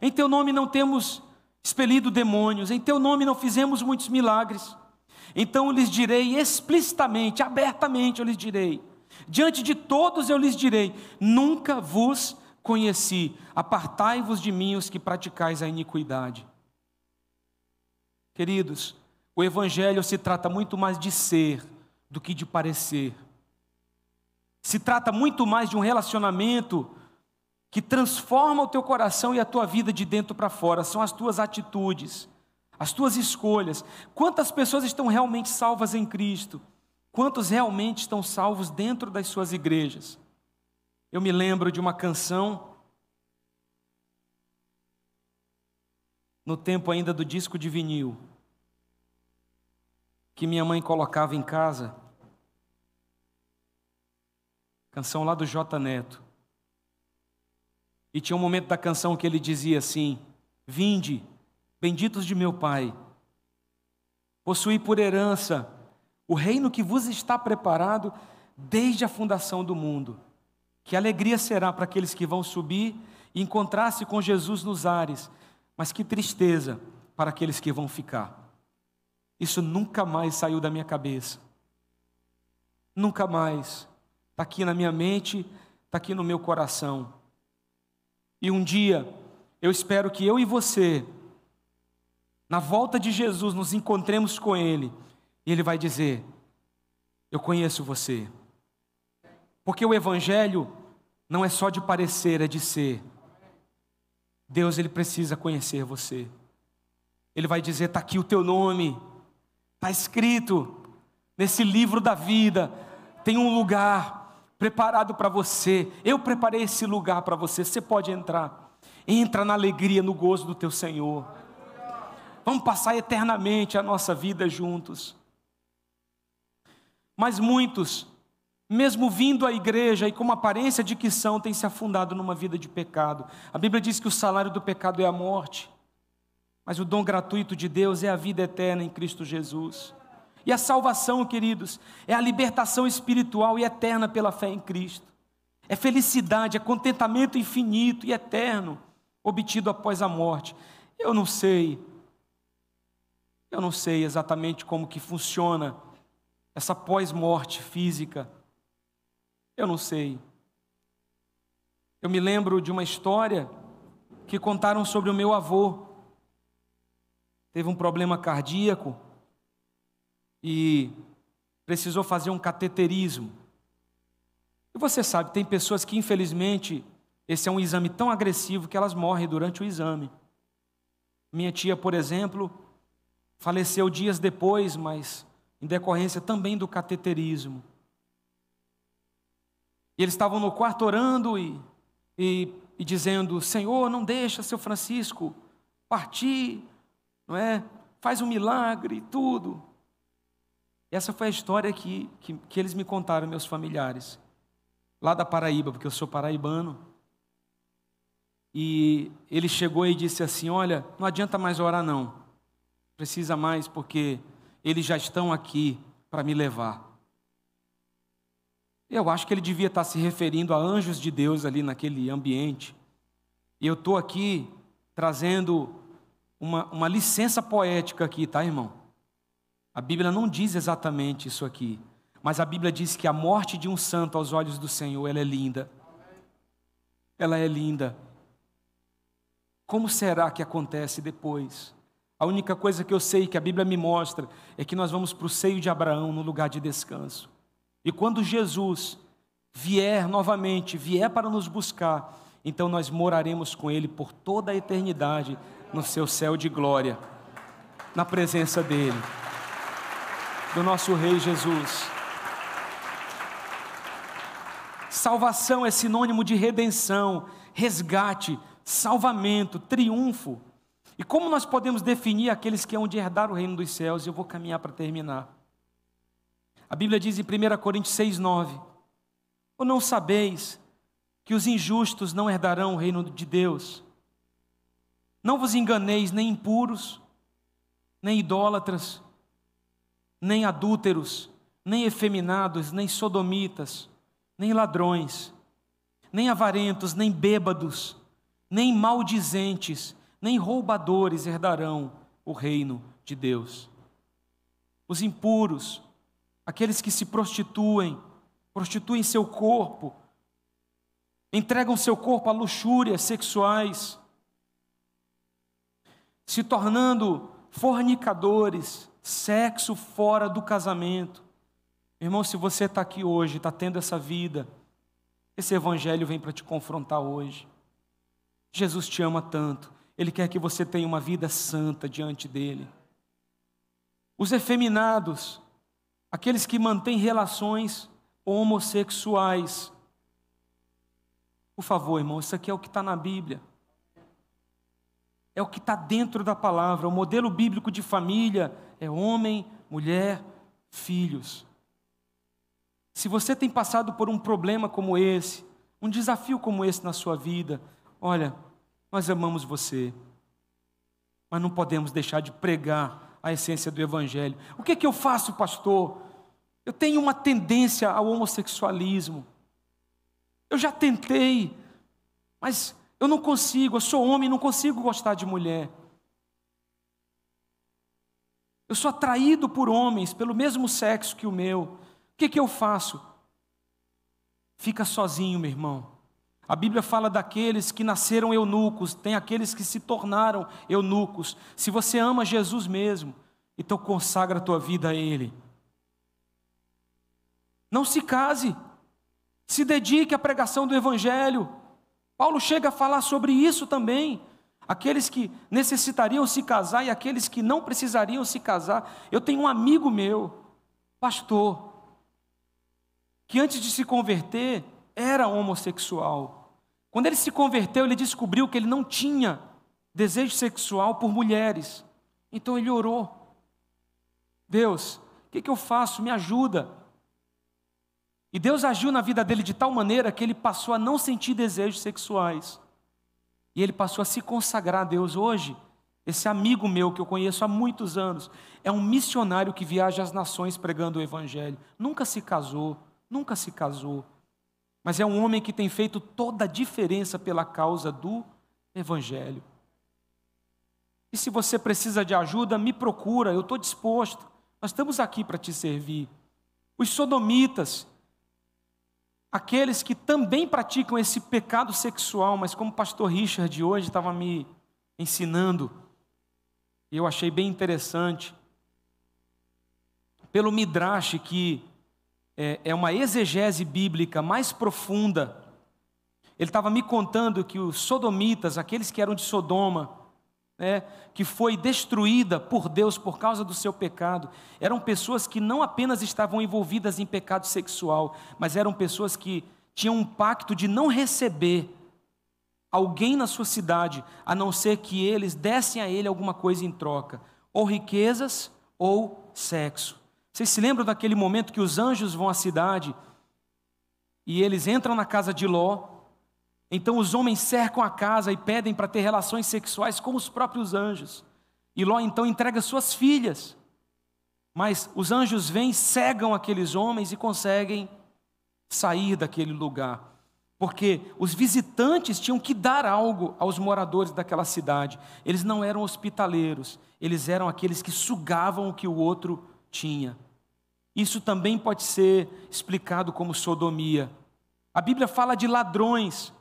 Em Teu nome não temos expelido demônios, em Teu nome não fizemos muitos milagres. Então eu lhes direi explicitamente, abertamente eu lhes direi, diante de todos eu lhes direi: nunca vos conheci, apartai-vos de mim os que praticais a iniquidade. Queridos, o Evangelho se trata muito mais de ser do que de parecer. Se trata muito mais de um relacionamento que transforma o teu coração e a tua vida de dentro para fora, são as tuas atitudes as tuas escolhas. Quantas pessoas estão realmente salvas em Cristo? Quantos realmente estão salvos dentro das suas igrejas? Eu me lembro de uma canção, no tempo ainda do disco de vinil, que minha mãe colocava em casa. Canção lá do J Neto. E tinha um momento da canção que ele dizia assim: Vinde, benditos de meu Pai, possuí por herança o reino que vos está preparado desde a fundação do mundo. Que alegria será para aqueles que vão subir e encontrar-se com Jesus nos ares, mas que tristeza para aqueles que vão ficar. Isso nunca mais saiu da minha cabeça. Nunca mais. Está aqui na minha mente, está aqui no meu coração. E um dia, eu espero que eu e você na volta de Jesus, nos encontremos com Ele, e Ele vai dizer: Eu conheço você. Porque o Evangelho não é só de parecer, é de ser. Deus, Ele precisa conhecer você. Ele vai dizer: Está aqui o teu nome, está escrito nesse livro da vida, tem um lugar preparado para você. Eu preparei esse lugar para você, você pode entrar. Entra na alegria, no gozo do teu Senhor. Vamos passar eternamente a nossa vida juntos. Mas muitos, mesmo vindo à igreja e com uma aparência de que são, têm se afundado numa vida de pecado. A Bíblia diz que o salário do pecado é a morte, mas o dom gratuito de Deus é a vida eterna em Cristo Jesus. E a salvação, queridos, é a libertação espiritual e eterna pela fé em Cristo. É felicidade, é contentamento infinito e eterno obtido após a morte. Eu não sei eu não sei exatamente como que funciona essa pós-morte física. Eu não sei. Eu me lembro de uma história que contaram sobre o meu avô. Teve um problema cardíaco e precisou fazer um cateterismo. E você sabe, tem pessoas que infelizmente esse é um exame tão agressivo que elas morrem durante o exame. Minha tia, por exemplo, Faleceu dias depois, mas em decorrência também do cateterismo. E eles estavam no quarto orando e, e, e dizendo: Senhor, não deixa seu Francisco partir, não é? Faz um milagre e tudo. Essa foi a história que, que, que eles me contaram, meus familiares, lá da Paraíba, porque eu sou paraibano. E ele chegou e disse assim: Olha, não adianta mais orar, não precisa mais porque eles já estão aqui para me levar. Eu acho que ele devia estar se referindo a anjos de Deus ali naquele ambiente. E eu estou aqui trazendo uma, uma licença poética aqui, tá, irmão? A Bíblia não diz exatamente isso aqui, mas a Bíblia diz que a morte de um santo aos olhos do Senhor, ela é linda. Ela é linda. Como será que acontece depois? A única coisa que eu sei que a Bíblia me mostra é que nós vamos para o seio de Abraão, no lugar de descanso. E quando Jesus vier novamente, vier para nos buscar, então nós moraremos com Ele por toda a eternidade no seu céu de glória, na presença dEle, do nosso Rei Jesus. Salvação é sinônimo de redenção, resgate, salvamento, triunfo. E como nós podemos definir aqueles que hão de herdar o reino dos céus? Eu vou caminhar para terminar. A Bíblia diz em 1 Coríntios 6, 9: Ou não sabeis que os injustos não herdarão o reino de Deus? Não vos enganeis, nem impuros, nem idólatras, nem adúlteros, nem efeminados, nem sodomitas, nem ladrões, nem avarentos, nem bêbados, nem maldizentes, nem roubadores herdarão o reino de Deus. Os impuros, aqueles que se prostituem, prostituem seu corpo, entregam seu corpo a luxúrias sexuais, se tornando fornicadores, sexo fora do casamento. Irmão, se você está aqui hoje, está tendo essa vida, esse evangelho vem para te confrontar hoje. Jesus te ama tanto, Ele quer que você tenha uma vida santa diante dEle. Os efeminados, aqueles que mantêm relações homossexuais. Por favor, irmão, isso aqui é o que está na Bíblia. É o que está dentro da palavra. O modelo bíblico de família é homem, mulher, filhos. Se você tem passado por um problema como esse, um desafio como esse na sua vida, olha, nós amamos você, mas não podemos deixar de pregar a essência do Evangelho. O que é que eu faço, pastor? Eu tenho uma tendência ao homossexualismo. Eu já tentei, mas eu não consigo, eu sou homem, não consigo gostar de mulher. Eu sou atraído por homens pelo mesmo sexo que o meu. O que, que eu faço? Fica sozinho, meu irmão. A Bíblia fala daqueles que nasceram eunucos, tem aqueles que se tornaram eunucos. Se você ama Jesus mesmo, então consagra a tua vida a Ele. Não se case, se dedique à pregação do Evangelho. Paulo chega a falar sobre isso também. Aqueles que necessitariam se casar e aqueles que não precisariam se casar. Eu tenho um amigo meu, pastor, que antes de se converter era homossexual. Quando ele se converteu, ele descobriu que ele não tinha desejo sexual por mulheres. Então ele orou: Deus, o que, que eu faço? Me ajuda. E Deus agiu na vida dele de tal maneira que ele passou a não sentir desejos sexuais. E ele passou a se consagrar a Deus. Hoje, esse amigo meu que eu conheço há muitos anos é um missionário que viaja às nações pregando o Evangelho. Nunca se casou, nunca se casou, mas é um homem que tem feito toda a diferença pela causa do Evangelho. E se você precisa de ajuda, me procura, eu estou disposto. Nós estamos aqui para te servir. Os sodomitas, aqueles que também praticam esse pecado sexual, mas como o pastor Richard hoje estava me ensinando, e eu achei bem interessante, pelo Midrash que é, é uma exegese bíblica mais profunda. Ele estava me contando que os sodomitas, aqueles que eram de Sodoma, né, que foi destruída por Deus por causa do seu pecado, eram pessoas que não apenas estavam envolvidas em pecado sexual, mas eram pessoas que tinham um pacto de não receber alguém na sua cidade, a não ser que eles dessem a ele alguma coisa em troca, ou riquezas ou sexo. Vocês se lembram daquele momento que os anjos vão à cidade e eles entram na casa de Ló? Então os homens cercam a casa e pedem para ter relações sexuais com os próprios anjos. E Ló então entrega suas filhas. Mas os anjos vêm, cegam aqueles homens e conseguem sair daquele lugar. Porque os visitantes tinham que dar algo aos moradores daquela cidade. Eles não eram hospitaleiros, eles eram aqueles que sugavam o que o outro tinha. Isso também pode ser explicado como sodomia. A Bíblia fala de ladrões.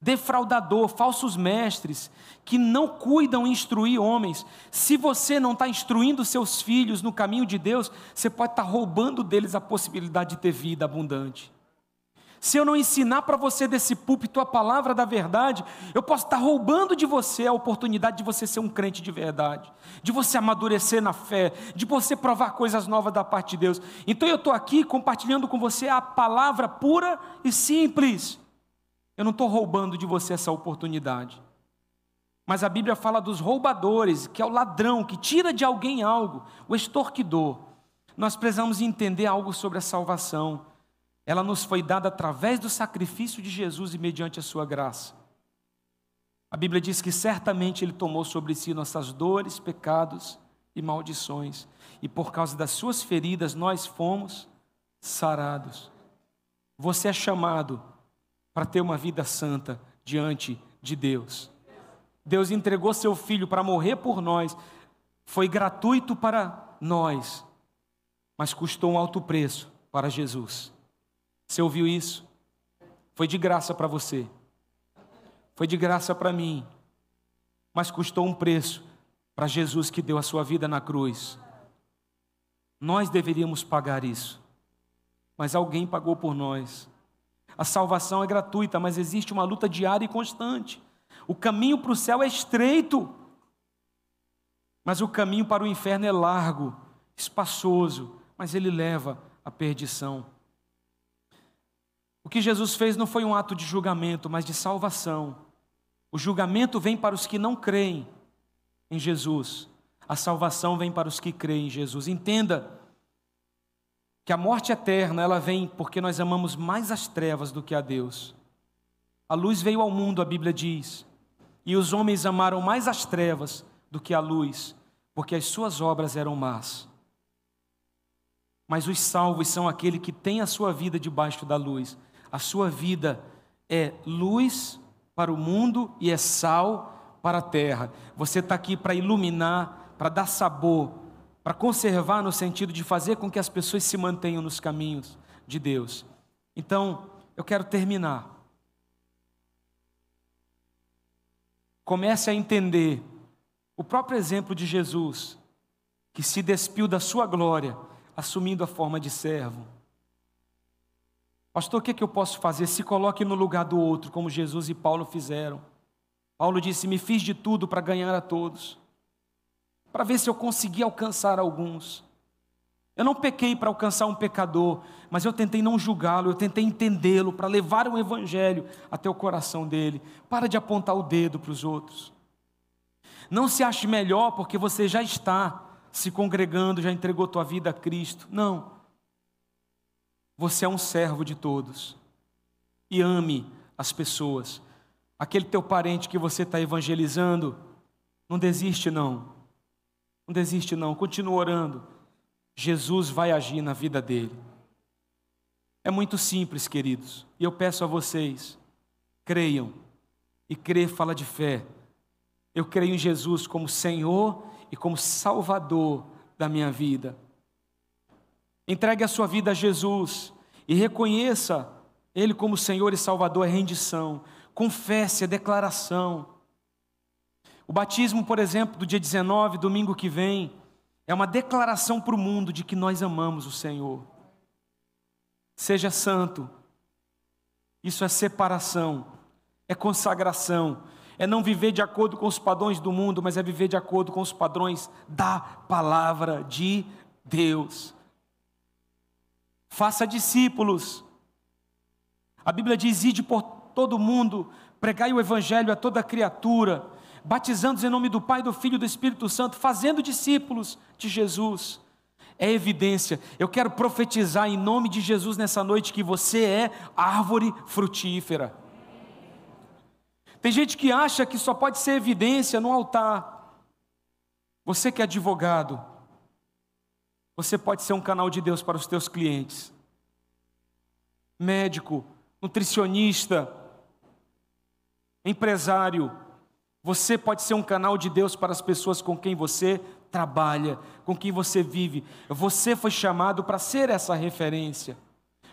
Defraudador, falsos mestres, que não cuidam instruir homens. Se você não está instruindo seus filhos no caminho de Deus, você pode estar tá roubando deles a possibilidade de ter vida abundante. Se eu não ensinar para você desse púlpito a palavra da verdade, eu posso estar tá roubando de você a oportunidade de você ser um crente de verdade, de você amadurecer na fé, de você provar coisas novas da parte de Deus. Então eu estou aqui compartilhando com você a palavra pura e simples. Eu não estou roubando de você essa oportunidade. Mas a Bíblia fala dos roubadores, que é o ladrão que tira de alguém algo, o extorquidor. Nós precisamos entender algo sobre a salvação. Ela nos foi dada através do sacrifício de Jesus e mediante a sua graça. A Bíblia diz que certamente Ele tomou sobre si nossas dores, pecados e maldições, e por causa das suas feridas nós fomos sarados. Você é chamado para ter uma vida santa diante de Deus. Deus entregou seu filho para morrer por nós, foi gratuito para nós, mas custou um alto preço para Jesus. Você ouviu isso? Foi de graça para você, foi de graça para mim, mas custou um preço para Jesus que deu a sua vida na cruz. Nós deveríamos pagar isso, mas alguém pagou por nós. A salvação é gratuita, mas existe uma luta diária e constante. O caminho para o céu é estreito, mas o caminho para o inferno é largo, espaçoso, mas ele leva à perdição. O que Jesus fez não foi um ato de julgamento, mas de salvação. O julgamento vem para os que não creem em Jesus, a salvação vem para os que creem em Jesus. Entenda que a morte eterna ela vem porque nós amamos mais as trevas do que a Deus. A luz veio ao mundo, a Bíblia diz, e os homens amaram mais as trevas do que a luz, porque as suas obras eram más. Mas os salvos são aquele que tem a sua vida debaixo da luz. A sua vida é luz para o mundo e é sal para a terra. Você está aqui para iluminar, para dar sabor, para conservar no sentido de fazer com que as pessoas se mantenham nos caminhos de Deus. Então, eu quero terminar. Comece a entender o próprio exemplo de Jesus, que se despiu da sua glória, assumindo a forma de servo. Pastor, o que, é que eu posso fazer? Se coloque no lugar do outro, como Jesus e Paulo fizeram. Paulo disse: Me fiz de tudo para ganhar a todos para ver se eu consegui alcançar alguns. Eu não pequei para alcançar um pecador, mas eu tentei não julgá-lo, eu tentei entendê-lo, para levar o evangelho até o coração dele. Para de apontar o dedo para os outros. Não se ache melhor porque você já está se congregando, já entregou tua vida a Cristo. Não. Você é um servo de todos. E ame as pessoas. Aquele teu parente que você está evangelizando, não desiste não. Não desiste, não, continua orando. Jesus vai agir na vida dele. É muito simples, queridos, e eu peço a vocês, creiam, e crer fala de fé. Eu creio em Jesus como Senhor e como Salvador da minha vida. Entregue a sua vida a Jesus e reconheça Ele como Senhor e Salvador, é rendição. Confesse, é declaração. O batismo, por exemplo, do dia 19, domingo que vem, é uma declaração para o mundo de que nós amamos o Senhor. Seja santo. Isso é separação, é consagração, é não viver de acordo com os padrões do mundo, mas é viver de acordo com os padrões da palavra de Deus. Faça discípulos. A Bíblia diz: ide por todo mundo, pregai o evangelho a toda criatura batizando-os em nome do Pai, do Filho e do Espírito Santo, fazendo discípulos de Jesus. É evidência. Eu quero profetizar em nome de Jesus nessa noite que você é árvore frutífera. Tem gente que acha que só pode ser evidência no altar. Você que é advogado, você pode ser um canal de Deus para os teus clientes. Médico, nutricionista, empresário, você pode ser um canal de Deus para as pessoas com quem você trabalha, com quem você vive. Você foi chamado para ser essa referência.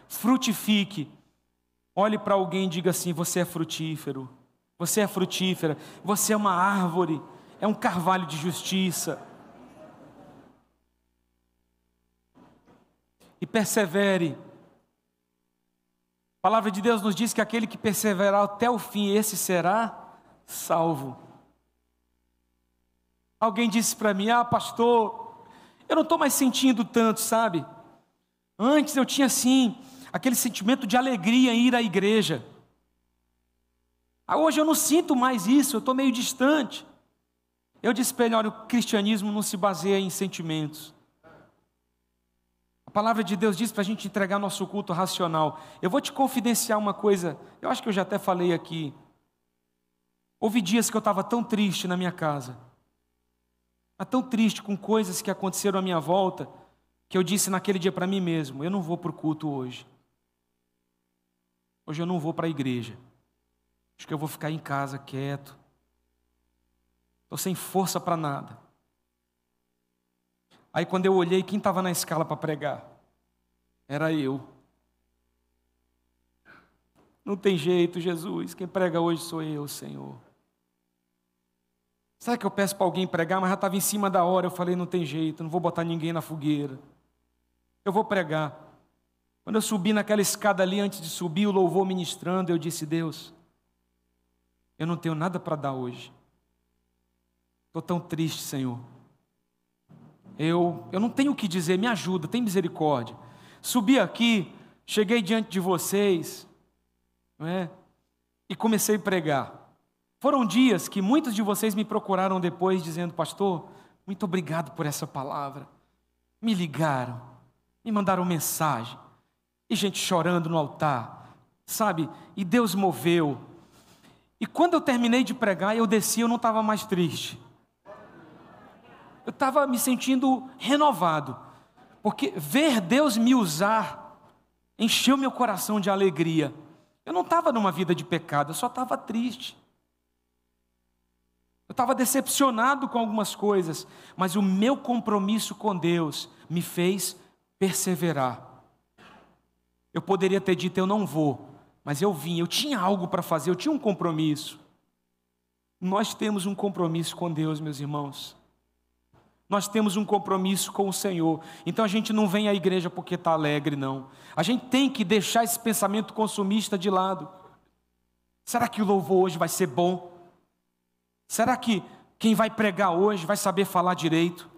Frutifique. Olhe para alguém e diga assim: Você é frutífero, você é frutífera, você é uma árvore, é um carvalho de justiça. E persevere. A palavra de Deus nos diz que aquele que perseverar até o fim, esse será salvo. Alguém disse para mim: Ah, pastor, eu não estou mais sentindo tanto, sabe? Antes eu tinha assim, aquele sentimento de alegria em ir à igreja. Ah, hoje eu não sinto mais isso, eu estou meio distante. Eu disse para ele: olha, o cristianismo não se baseia em sentimentos. A palavra de Deus diz para a gente entregar nosso culto racional. Eu vou te confidenciar uma coisa, eu acho que eu já até falei aqui. Houve dias que eu estava tão triste na minha casa, tão triste com coisas que aconteceram à minha volta, que eu disse naquele dia para mim mesmo: eu não vou para o culto hoje. Hoje eu não vou para a igreja. Acho que eu vou ficar em casa quieto. Estou sem força para nada. Aí quando eu olhei, quem estava na escala para pregar? Era eu. Não tem jeito, Jesus. Quem prega hoje sou eu, Senhor. Sabe que eu peço para alguém pregar, mas já estava em cima da hora. Eu falei, não tem jeito, não vou botar ninguém na fogueira. Eu vou pregar. Quando eu subi naquela escada ali, antes de subir, o louvor ministrando, eu disse: Deus, eu não tenho nada para dar hoje. Estou tão triste, Senhor. Eu, eu não tenho o que dizer, me ajuda, tem misericórdia. Subi aqui, cheguei diante de vocês, não é? e comecei a pregar. Foram dias que muitos de vocês me procuraram depois, dizendo: Pastor, muito obrigado por essa palavra. Me ligaram, me mandaram mensagem, e gente chorando no altar, sabe? E Deus moveu. E quando eu terminei de pregar, eu desci, eu não estava mais triste. Eu estava me sentindo renovado, porque ver Deus me usar encheu meu coração de alegria. Eu não estava numa vida de pecado, eu só estava triste. Eu estava decepcionado com algumas coisas, mas o meu compromisso com Deus me fez perseverar. Eu poderia ter dito eu não vou, mas eu vim, eu tinha algo para fazer, eu tinha um compromisso. Nós temos um compromisso com Deus, meus irmãos. Nós temos um compromisso com o Senhor. Então a gente não vem à igreja porque está alegre, não. A gente tem que deixar esse pensamento consumista de lado. Será que o louvor hoje vai ser bom? Será que quem vai pregar hoje vai saber falar direito?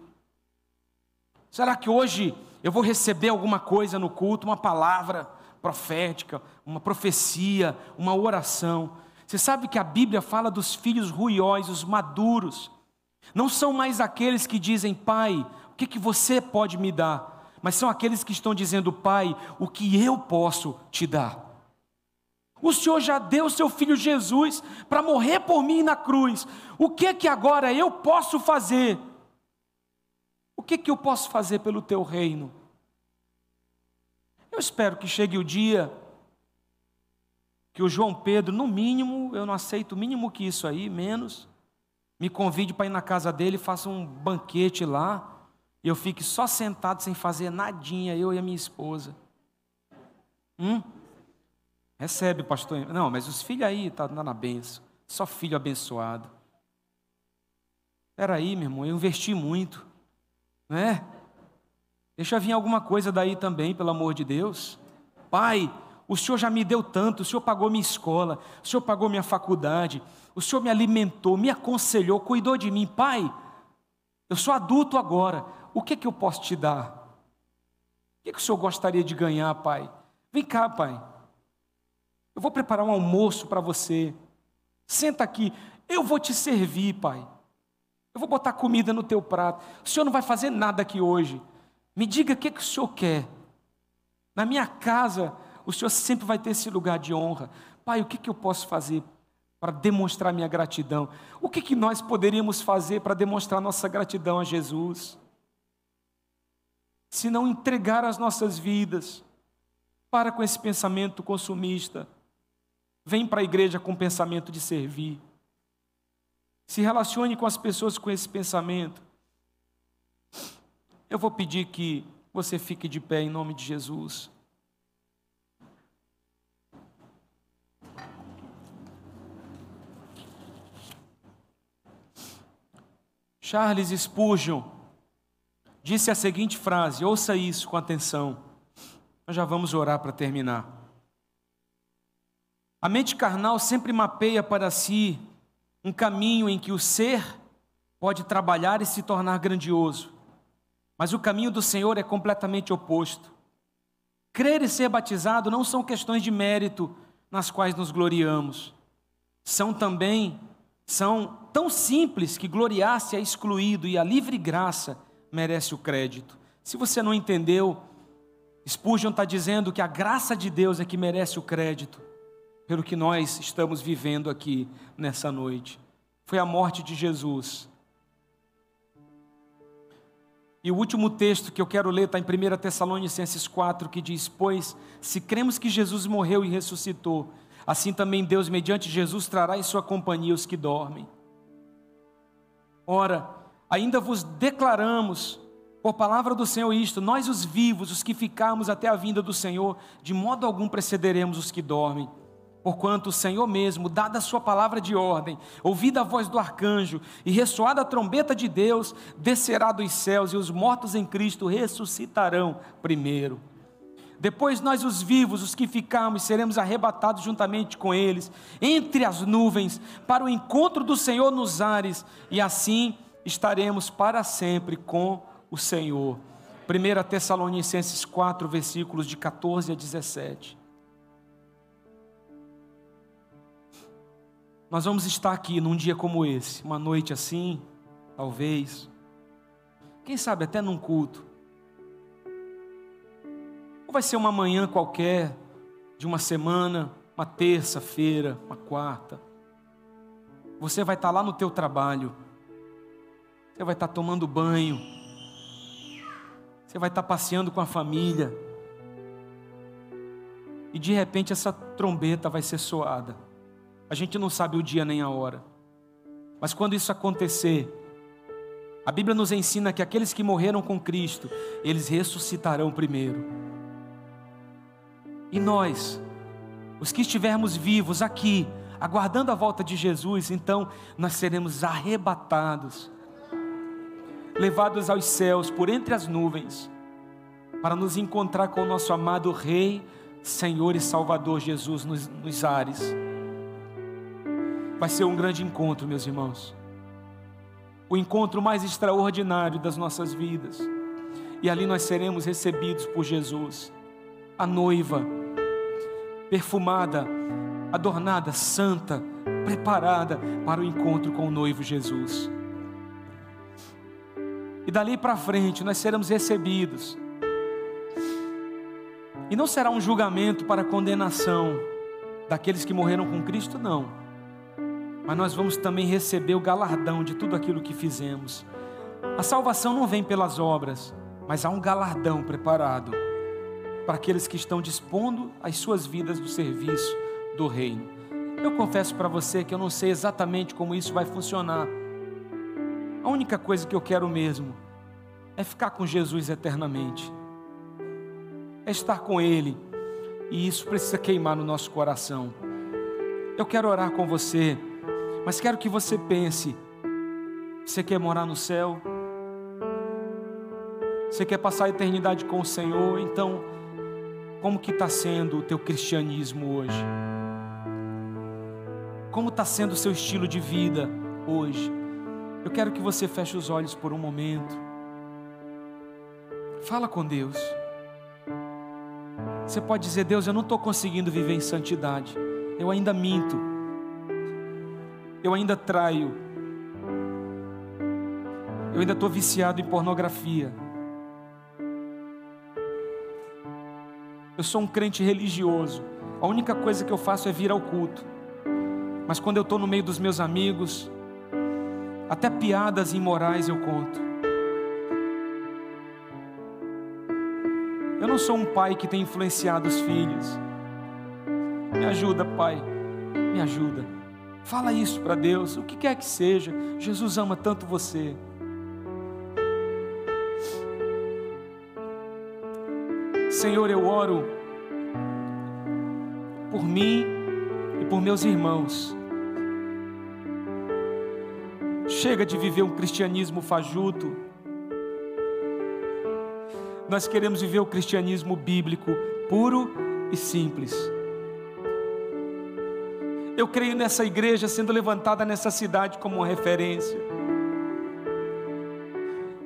Será que hoje eu vou receber alguma coisa no culto, uma palavra profética, uma profecia, uma oração? Você sabe que a Bíblia fala dos filhos ruióis, os maduros. Não são mais aqueles que dizem, Pai, o que, que você pode me dar? Mas são aqueles que estão dizendo, Pai, o que eu posso te dar? O Senhor já deu seu filho Jesus para morrer por mim na cruz. O que que agora eu posso fazer? O que que eu posso fazer pelo teu reino? Eu espero que chegue o dia que o João Pedro, no mínimo, eu não aceito mínimo que isso aí, menos, me convide para ir na casa dele, faça um banquete lá, e eu fique só sentado sem fazer nadinha, eu e a minha esposa. Hum? Recebe, pastor. Não, mas os filhos aí estão tá na benção. Só filho abençoado. Espera aí, meu irmão, eu investi muito. Né? Deixa vir alguma coisa daí também, pelo amor de Deus. Pai, o Senhor já me deu tanto, o Senhor pagou minha escola, o Senhor pagou minha faculdade, o Senhor me alimentou, me aconselhou, cuidou de mim. Pai, eu sou adulto agora, o que, que eu posso te dar? O que, que o Senhor gostaria de ganhar, Pai? Vem cá, Pai. Eu vou preparar um almoço para você. Senta aqui, eu vou te servir, pai. Eu vou botar comida no teu prato. O senhor não vai fazer nada aqui hoje. Me diga o que, que o senhor quer. Na minha casa, o senhor sempre vai ter esse lugar de honra. Pai, o que, que eu posso fazer para demonstrar minha gratidão? O que, que nós poderíamos fazer para demonstrar nossa gratidão a Jesus? Se não entregar as nossas vidas, para com esse pensamento consumista Vem para a igreja com o pensamento de servir. Se relacione com as pessoas com esse pensamento. Eu vou pedir que você fique de pé em nome de Jesus. Charles Spurgeon disse a seguinte frase, ouça isso com atenção. Nós já vamos orar para terminar. A mente carnal sempre mapeia para si um caminho em que o ser pode trabalhar e se tornar grandioso, mas o caminho do Senhor é completamente oposto. Crer e ser batizado não são questões de mérito nas quais nos gloriamos, são também são tão simples que gloriar-se é excluído e a livre graça merece o crédito. Se você não entendeu, Spurgeon está dizendo que a graça de Deus é que merece o crédito pelo que nós estamos vivendo aqui nessa noite. Foi a morte de Jesus. E o último texto que eu quero ler está em 1 Tessalonicenses 4, que diz: Pois, se cremos que Jesus morreu e ressuscitou, assim também Deus, mediante Jesus, trará em sua companhia os que dormem. Ora, ainda vos declaramos, por palavra do Senhor, isto: nós, os vivos, os que ficarmos até a vinda do Senhor, de modo algum precederemos os que dormem. Porquanto o Senhor mesmo, dada a sua palavra de ordem, ouvida a voz do arcanjo e ressoada a trombeta de Deus, descerá dos céus e os mortos em Cristo ressuscitarão primeiro. Depois nós, os vivos, os que ficamos, seremos arrebatados juntamente com eles, entre as nuvens, para o encontro do Senhor nos ares, e assim estaremos para sempre com o Senhor. 1 Tessalonicenses 4, versículos de 14 a 17. Nós vamos estar aqui num dia como esse, uma noite assim, talvez, quem sabe até num culto, ou vai ser uma manhã qualquer, de uma semana, uma terça-feira, uma quarta. Você vai estar lá no teu trabalho. Você vai estar tomando banho. Você vai estar passeando com a família. E de repente essa trombeta vai ser soada. A gente não sabe o dia nem a hora. Mas quando isso acontecer, a Bíblia nos ensina que aqueles que morreram com Cristo, eles ressuscitarão primeiro. E nós, os que estivermos vivos aqui, aguardando a volta de Jesus, então nós seremos arrebatados, levados aos céus por entre as nuvens, para nos encontrar com o nosso amado Rei, Senhor e Salvador Jesus nos, nos ares. Vai ser um grande encontro, meus irmãos, o encontro mais extraordinário das nossas vidas, e ali nós seremos recebidos por Jesus, a noiva perfumada, adornada, santa, preparada para o encontro com o noivo Jesus. E dali para frente nós seremos recebidos. E não será um julgamento para condenação daqueles que morreram com Cristo, não. Mas nós vamos também receber o galardão de tudo aquilo que fizemos. A salvação não vem pelas obras, mas há um galardão preparado para aqueles que estão dispondo as suas vidas do serviço do reino. Eu confesso para você que eu não sei exatamente como isso vai funcionar. A única coisa que eu quero mesmo é ficar com Jesus eternamente, é estar com Ele, e isso precisa queimar no nosso coração. Eu quero orar com você, mas quero que você pense: você quer morar no céu? Você quer passar a eternidade com o Senhor? Então, como que está sendo o teu cristianismo hoje? Como está sendo o seu estilo de vida hoje? Eu quero que você feche os olhos por um momento. Fala com Deus. Você pode dizer, Deus, eu não estou conseguindo viver em santidade. Eu ainda minto. Eu ainda traio. Eu ainda estou viciado em pornografia. Eu sou um crente religioso. A única coisa que eu faço é vir ao culto. Mas quando eu estou no meio dos meus amigos, até piadas imorais eu conto. Eu não sou um pai que tem influenciado os filhos. Me ajuda, pai. Me ajuda. Fala isso para Deus, o que quer que seja. Jesus ama tanto você. Senhor, eu oro por mim e por meus irmãos. Chega de viver um cristianismo fajuto. Nós queremos viver o cristianismo bíblico, puro e simples. Eu creio nessa igreja sendo levantada nessa cidade como uma referência.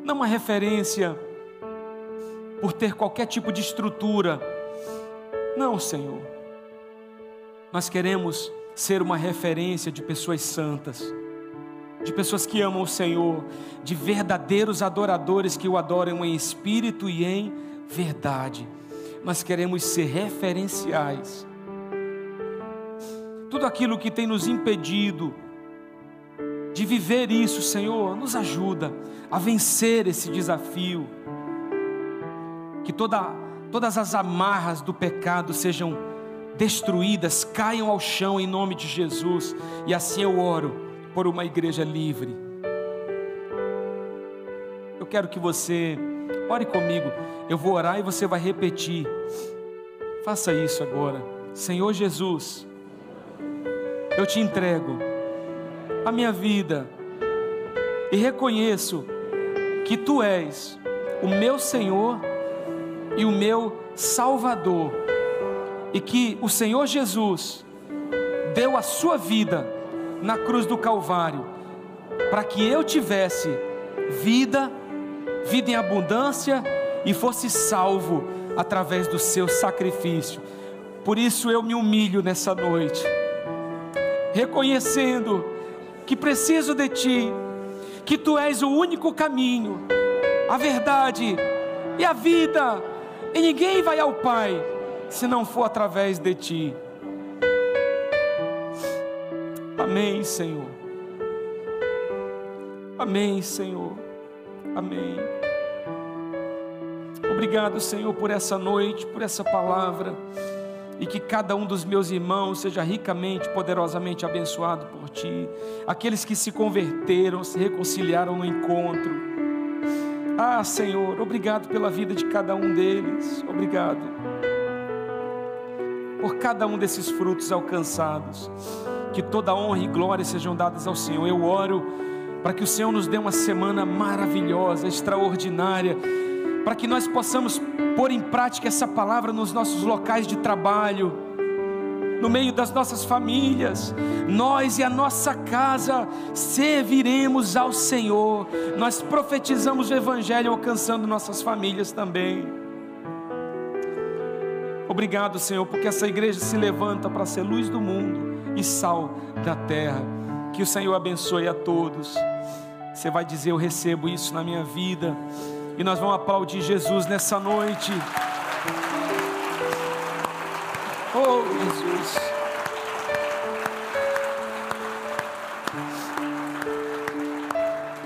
Não uma referência por ter qualquer tipo de estrutura. Não, Senhor. Nós queremos ser uma referência de pessoas santas, de pessoas que amam o Senhor, de verdadeiros adoradores que o adoram em espírito e em verdade. Nós queremos ser referenciais tudo aquilo que tem nos impedido de viver isso, Senhor, nos ajuda a vencer esse desafio. Que toda, todas as amarras do pecado sejam destruídas, caiam ao chão em nome de Jesus, e assim eu oro por uma igreja livre. Eu quero que você ore comigo, eu vou orar e você vai repetir. Faça isso agora, Senhor Jesus eu te entrego a minha vida e reconheço que tu és o meu Senhor e o meu Salvador, e que o Senhor Jesus deu a sua vida na cruz do Calvário, para que eu tivesse vida, vida em abundância e fosse salvo através do seu sacrifício. Por isso eu me humilho nessa noite reconhecendo que preciso de Ti, que Tu és o único caminho, a verdade e a vida, e ninguém vai ao Pai se não for através de Ti. Amém, Senhor. Amém, Senhor. Amém. Obrigado, Senhor, por essa noite, por essa palavra e que cada um dos meus irmãos seja ricamente, poderosamente abençoado por Ti. Aqueles que se converteram, se reconciliaram no encontro. Ah, Senhor, obrigado pela vida de cada um deles. Obrigado por cada um desses frutos alcançados. Que toda honra e glória sejam dadas ao Senhor. Eu oro para que o Senhor nos dê uma semana maravilhosa, extraordinária para que nós possamos pôr em prática essa palavra nos nossos locais de trabalho, no meio das nossas famílias, nós e a nossa casa serviremos ao Senhor, nós profetizamos o Evangelho alcançando nossas famílias também. Obrigado, Senhor, porque essa igreja se levanta para ser luz do mundo e sal da terra. Que o Senhor abençoe a todos. Você vai dizer: Eu recebo isso na minha vida. E nós vamos aplaudir Jesus nessa noite. Oh, Jesus.